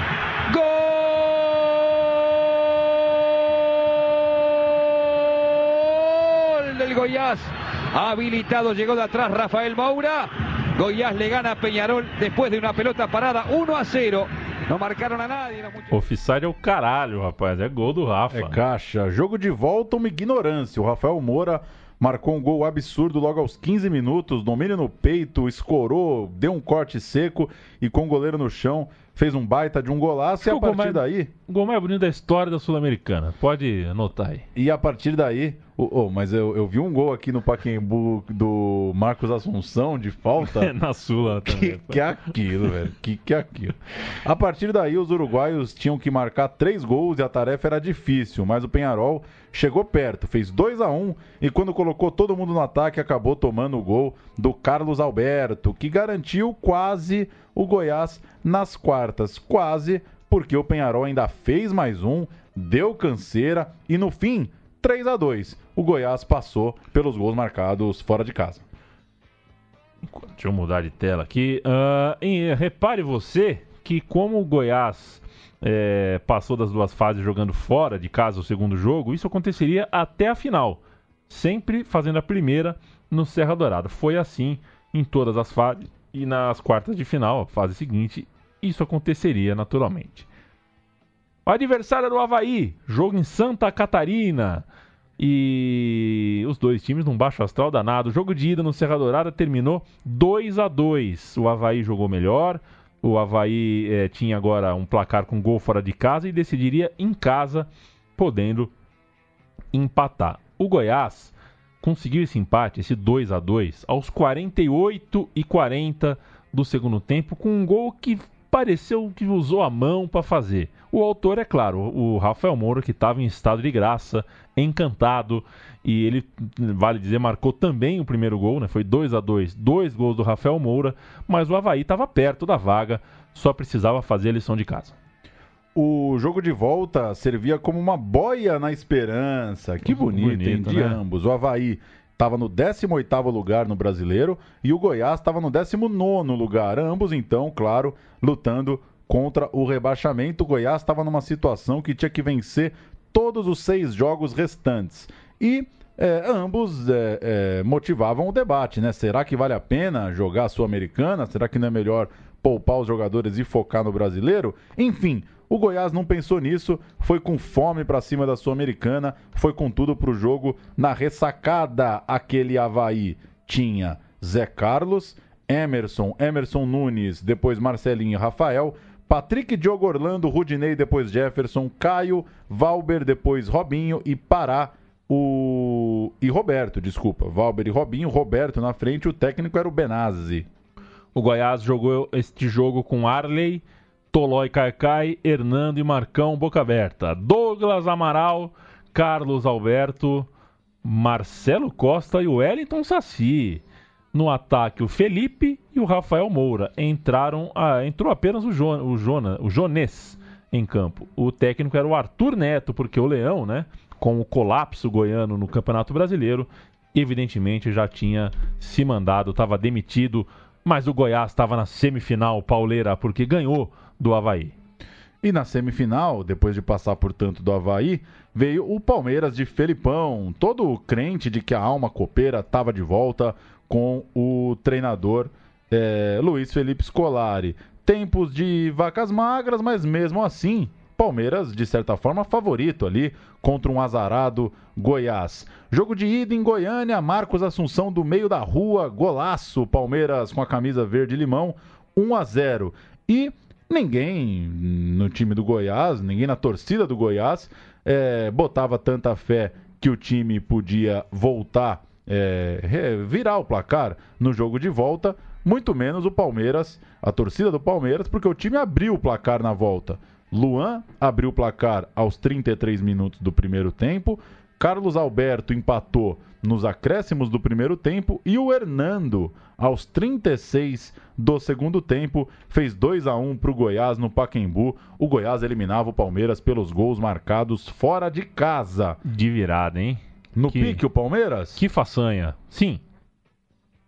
Goiás. Habilitado, llegó de atrás Rafael Moura. Goiás le gana a Peñarol después de una pelota parada 1 a 0. Não marcaram a nadie. Offside é o caralho, rapaz. É gol do Rafa. É caixa. Jogo de volta, uma ignorância. O Rafael Moura marcou um gol absurdo logo aos 15 minutos. Domínio no peito, escorou, deu um corte seco e com o goleiro no chão fez um baita de um golaço. e a partir mais, daí. O gol mais bonito da história da Sul-Americana. Pode anotar aí. E a partir daí, Oh, oh, mas eu, eu vi um gol aqui no Paquembu do Marcos Assunção de falta. Na Sula também. Que, que é aquilo, velho? Que que é aquilo? A partir daí, os uruguaios tinham que marcar três gols e a tarefa era difícil, mas o Penharol chegou perto, fez 2 a 1 um, e quando colocou todo mundo no ataque, acabou tomando o gol do Carlos Alberto, que garantiu quase o Goiás nas quartas. Quase, porque o Penharol ainda fez mais um, deu canseira e no fim 3 a 2 O Goiás passou pelos gols marcados fora de casa. Deixa eu mudar de tela aqui. Uh, repare você que como o Goiás é, passou das duas fases jogando fora de casa o segundo jogo, isso aconteceria até a final. Sempre fazendo a primeira no Serra Dourada. Foi assim em todas as fases. E nas quartas de final, fase seguinte, isso aconteceria naturalmente. O adversário era o Havaí, jogo em Santa Catarina. E os dois times num baixo astral danado. O jogo de ida no Serra Dourada terminou 2 a 2 O Havaí jogou melhor. O Havaí eh, tinha agora um placar com gol fora de casa e decidiria em casa, podendo empatar. O Goiás conseguiu esse empate, esse 2 a 2 aos 48 e 40 do segundo tempo, com um gol que pareceu que usou a mão para fazer. O autor é claro, o Rafael Moura, que estava em estado de graça, encantado, e ele, vale dizer, marcou também o primeiro gol, né? Foi 2 a 2 dois gols do Rafael Moura, mas o Havaí estava perto da vaga, só precisava fazer a lição de casa. O jogo de volta servia como uma boia na esperança. Que bonito, bonito hein? De né? ambos. O Havaí estava no 18º lugar no Brasileiro e o Goiás estava no 19º lugar. Ambos, então, claro, lutando contra o rebaixamento. O Goiás estava numa situação que tinha que vencer todos os seis jogos restantes. E é, ambos é, é, motivavam o debate, né? Será que vale a pena jogar a Sul-Americana? Será que não é melhor poupar os jogadores e focar no brasileiro? Enfim, o Goiás não pensou nisso, foi com fome para cima da Sul-Americana, foi com tudo para o jogo na ressacada. Aquele Havaí tinha Zé Carlos, Emerson, Emerson Nunes, depois Marcelinho e Rafael, Patrick, Diogo Orlando, Rudinei, depois Jefferson, Caio, Valber, depois Robinho e Pará, o... e Roberto, desculpa. Valber e Robinho, Roberto na frente, o técnico era o Benazzi. O Goiás jogou este jogo com Arley, Tolói Caicai, Hernando e Marcão Boca Aberta. Douglas Amaral, Carlos Alberto, Marcelo Costa e Wellington Saci. No ataque, o Felipe e o Rafael Moura. Entraram, ah, entrou apenas o, jo, o, Jona, o em campo. O técnico era o Arthur Neto, porque o Leão, né, com o colapso goiano no Campeonato Brasileiro, evidentemente já tinha se mandado, estava demitido, mas o Goiás estava na semifinal pauleira porque ganhou do Havaí. E na semifinal, depois de passar por tanto do Havaí, veio o Palmeiras de Felipão, todo crente de que a alma copeira estava de volta com o treinador é, Luiz Felipe Scolari. Tempos de vacas magras, mas mesmo assim, Palmeiras, de certa forma, favorito ali contra um azarado Goiás. Jogo de ida em Goiânia, Marcos Assunção do meio da rua, golaço, Palmeiras com a camisa verde-limão, 1 a 0. E ninguém no time do Goiás, ninguém na torcida do Goiás, é, botava tanta fé que o time podia voltar, é, virar o placar no jogo de volta, muito menos o Palmeiras, a torcida do Palmeiras, porque o time abriu o placar na volta. Luan abriu o placar aos 33 minutos do primeiro tempo, Carlos Alberto empatou nos acréscimos do primeiro tempo e o Hernando, aos 36 do segundo tempo, fez 2 a 1 para o Goiás no Paquembu. O Goiás eliminava o Palmeiras pelos gols marcados fora de casa. De virada, hein? No Que- pique o Palmeiras? Que façanha. Sim.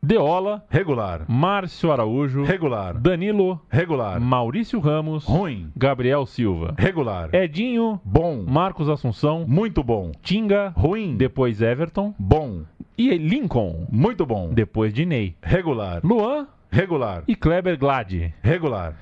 Deola, Regular. Márcio Araújo, Regular. Danilo, Regular. Maurício Ramos, Ruim. Gabriel Silva, Regular. Edinho, Bom. Marcos Assunção, Muito bom. Tinga, Ruim. depois Everton Bom. e Lincoln, Muito bom. depois Dinei, Regular. Luan Regular. e Kleber Glad. Regular.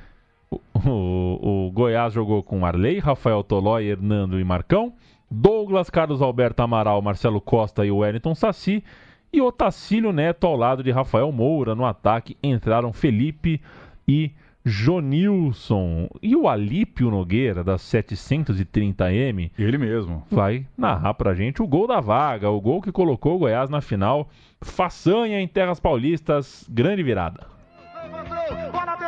O, o- o Goiás jogou com Arley, Rafael Tolói, Hernando e Marcão, Douglas, Carlos Alberto Amaral, Marcelo Costa e Wellington Saci, e Otacílio Neto ao lado de Rafael Moura. No ataque entraram Felipe e Jonilson. E o Alípio Nogueira, das 730M, Ele mesmo. vai narrar pra gente o gol da vaga, o gol que colocou o Goiás na final. Façanha em Terras Paulistas, grande virada.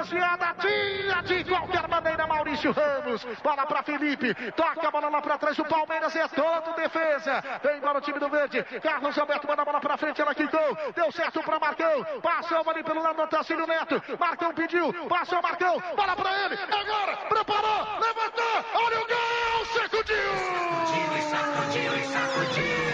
Desviada, tinha de qualquer maneira Maurício Ramos. Bola para Felipe, toca a bola lá para trás. O Palmeiras é todo defesa. Vem embora o time do Verde. Carlos Alberto manda a bola para frente, ela quicou. Deu certo para Marcão. Passou ali pelo lado do Otacílio Neto. Marcão pediu, passou Marcão. Bola para ele, agora, preparou, levantou. Olha o gol, sacudiu. Sacudiu, sacudiu, sacudiu.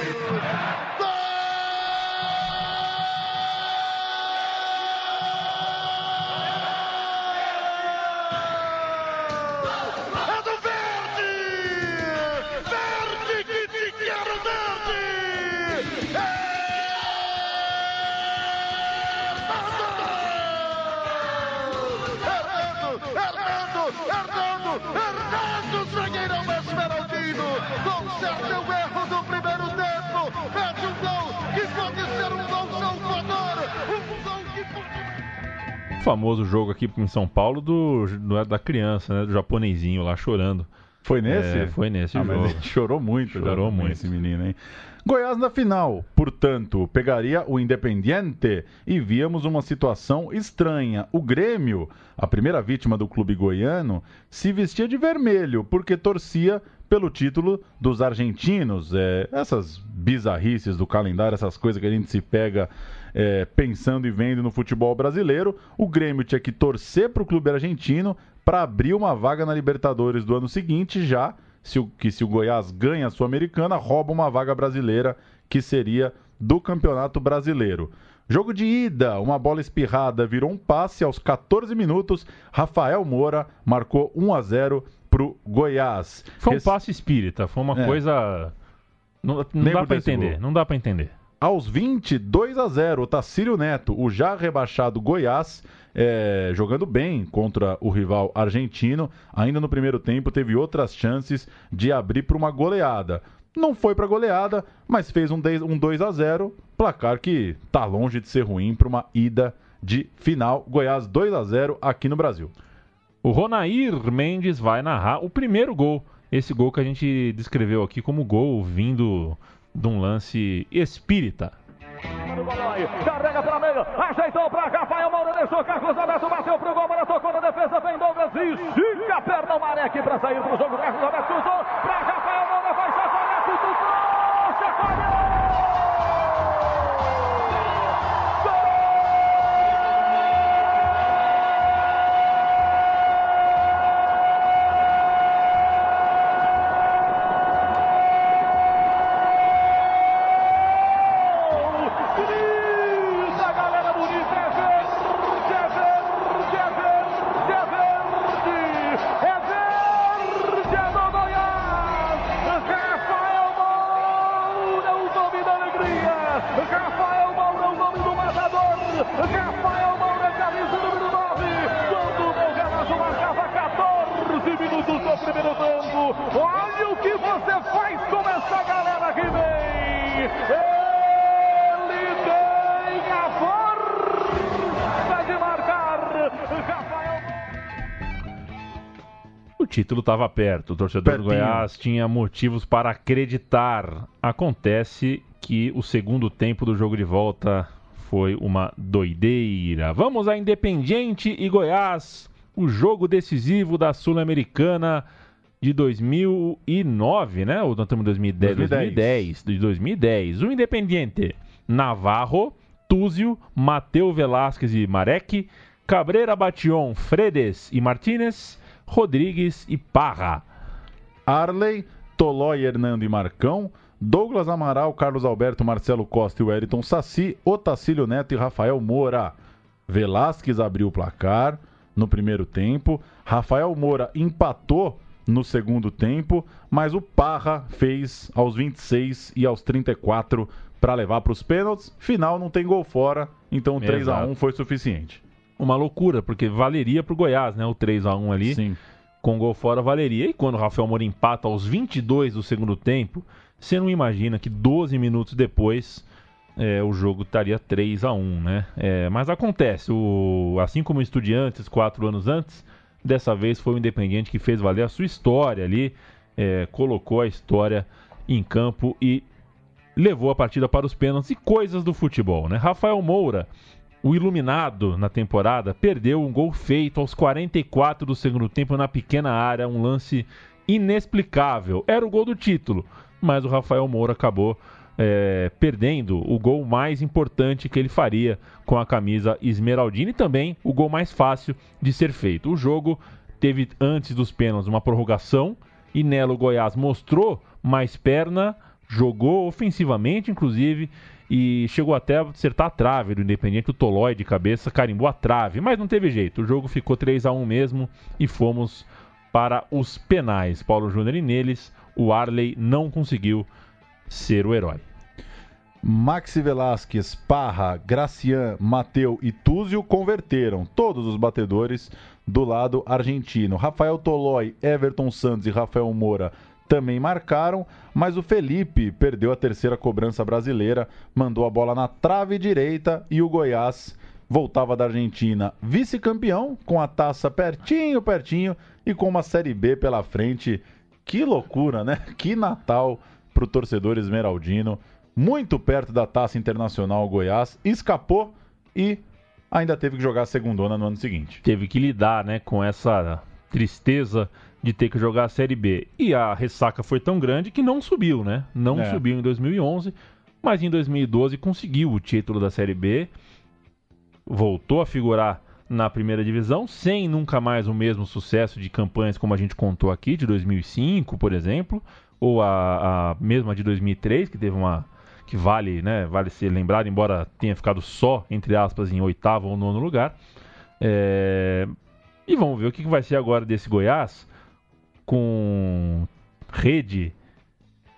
Famoso jogo aqui em São Paulo do, do- da criança, né? Do japonesinho lá chorando. Foi nesse? É, foi nesse Ah, jogo. chorou muito. Chorou muito. Esse menino, hein? Goiás na final, portanto, pegaria o Independiente e víamos uma situação estranha. O Grêmio, a primeira vítima do clube goiano, se vestia de vermelho porque torcia pelo título dos argentinos. É, essas bizarrices do calendário, essas coisas que a gente se pega é, pensando e vendo no futebol brasileiro. O Grêmio tinha que torcer para o clube argentino para abrir uma vaga na Libertadores do ano seguinte, já se o, que se o Goiás ganha a Sul-Americana, rouba uma vaga brasileira que seria do Campeonato Brasileiro. Jogo de ida, uma bola espirrada virou um passe aos 14 minutos. Rafael Moura marcou 1 a 0 pro Goiás. Foi um Esse- passe espírita, foi uma É. coisa. Não, não dá desse entender, gol. não dá pra entender. Aos 20, 2 a 0 o Tacílio Neto, o já rebaixado Goiás, é, jogando bem contra o rival argentino. Ainda no primeiro tempo teve outras chances de abrir para uma goleada. Não foi para goleada, mas fez um 10 um 2 a 0 placar que tá longe de ser ruim para uma ida de final. Goiás 2 a 0 aqui no Brasil. O Ronair Mendes vai narrar o primeiro gol. Esse gol que a gente descreveu aqui como gol vindo de um lance espírita. carrega pela meia, ajeitou pra Rafael Moura, deixou Carlos Alberto, bateu pro gol, bola tocou na defesa, vem Douglas e estica a perna o aqui pra sair pro jogo, Carlos Alberto cruzou, pra Rafael título estava perto. O torcedor do Pertinho. Goiás tinha motivos para acreditar. Acontece que o segundo tempo do jogo de volta foi uma doideira. Vamos a Independiente e Goiás, o jogo decisivo da Sul-Americana de 2009, né? Ou nós estamos em 2010, 2010, 2010. de 2010. O Independiente, Navarro, Túzio, Mateu Velasquez e Marek, Cabreira Bation, Fredes e Martinez, Rodrigues e Parra. Arley, Tolói, Hernando e Marcão, Douglas Amaral, Carlos Alberto, Marcelo Costa e Wellington Saci, Otacílio Neto e Rafael Moura. Velasquez abriu o placar no primeiro tempo, Rafael Moura empatou no segundo tempo, mas o Parra fez aos 26 e aos 34 para levar para os pênaltis. Final não tem gol fora, então o 3 a 1 Exato. foi suficiente. Uma loucura, porque valeria pro Goiás, né? O 3 a 1 ali. Sim. Com gol fora valeria. E quando o Rafael Moura empata aos 22 do segundo tempo, você não imagina que 12 minutos depois é, o jogo estaria 3 a 1 né? É, mas acontece, o, assim como o Estudiantes quatro anos antes, dessa vez foi o Independiente que fez valer a sua história ali, é, colocou a história em campo e levou a partida para os pênaltis e coisas do futebol, né? Rafael Moura, o iluminado na temporada, perdeu um gol feito aos 44 do segundo tempo na pequena área, um lance inexplicável. Era o gol do título, mas o Rafael Moura acabou é, perdendo o gol mais importante que ele faria com a camisa esmeraldina e também o gol mais fácil de ser feito. O jogo teve antes dos pênaltis uma prorrogação e nela o Goiás mostrou mais perna, jogou ofensivamente, inclusive, e chegou até a acertar a trave do Independente, o Tolói de cabeça carimbou a trave, mas não teve jeito. O jogo ficou 3 a 1 mesmo e fomos para os penais. Paulo Júnior e neles, o Arley não conseguiu ser o herói. Maxi Velasquez, Parra, Gracian, Mateu e Túzio converteram todos os batedores do lado argentino. Rafael Tolói, Everton Santos e Rafael Moura também marcaram, mas o Felipe perdeu a terceira cobrança brasileira, mandou a bola na trave direita e o Goiás voltava da Argentina vice-campeão, com a taça pertinho, pertinho e com uma Série B pela frente. Que loucura, né? Que Natal para o torcedor esmeraldino. Muito perto da taça internacional Goiás, escapou e ainda teve que jogar a segundona no ano seguinte. Teve que lidar né, com essa tristeza de ter que jogar a Série B. E a ressaca foi tão grande que não subiu, né? Não É. subiu em 2011, mas em 2012 conseguiu o título da Série B, voltou a figurar na primeira divisão, sem nunca mais o mesmo sucesso de campanhas como a gente contou aqui, de 2005, por exemplo, ou a, a mesma de 2003, que teve uma que vale, né, vale ser lembrado, embora tenha ficado só, entre aspas, em oitavo ou nono lugar. É, E vamos ver o que que vai ser agora desse Goiás com rede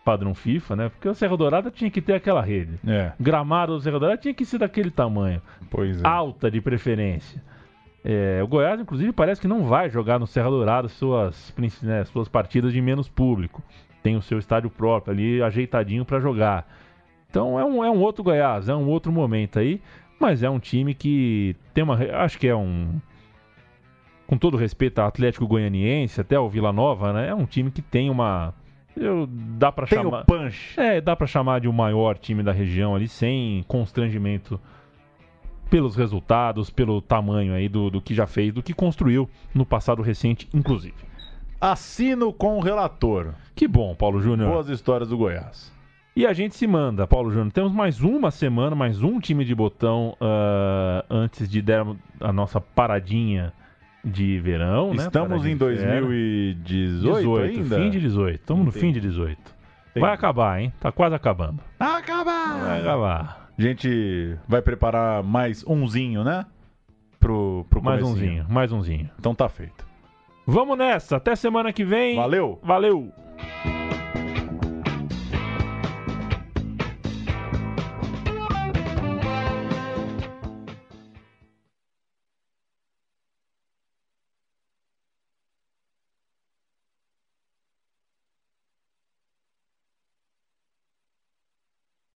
padrão FIFA, né? Porque o Serra Dourada tinha que ter aquela rede. É, Gramado do Serra Dourada tinha que ser daquele tamanho, pois é. alta de preferência. É, o Goiás, inclusive, parece que não vai jogar no Serra Dourada suas, né, suas partidas de menos público. Tem o seu estádio próprio ali ajeitadinho para jogar. Então é um, é um outro Goiás, é um outro momento aí, mas é um time que tem uma. Acho que é um. Com todo respeito ao Atlético Goianiense, até o Vila Nova, né? É um time que tem uma. Eu, dá para chamar. punch. É, dá pra chamar de o maior time da região ali, sem constrangimento pelos resultados, pelo tamanho aí do, do que já fez, do que construiu no passado recente, inclusive. Assino com o relator. Que bom, Paulo Júnior. Boas histórias do Goiás. E a gente se manda, Paulo Júnior. Temos mais uma semana, mais um time de botão ah, antes de der a nossa paradinha de verão, né? Estamos em Paradinha de férias. 2018 18, ainda? fim de 18. Estamos no fim de 18. Entendi. Vai acabar, hein? Tá quase acabando. Acabar! Vai acabar. A gente vai preparar mais umzinho, né? Pro, pro Mais umzinho, mais umzinho. Então tá feito. Vamos nessa. Até semana que vem. Valeu! Valeu!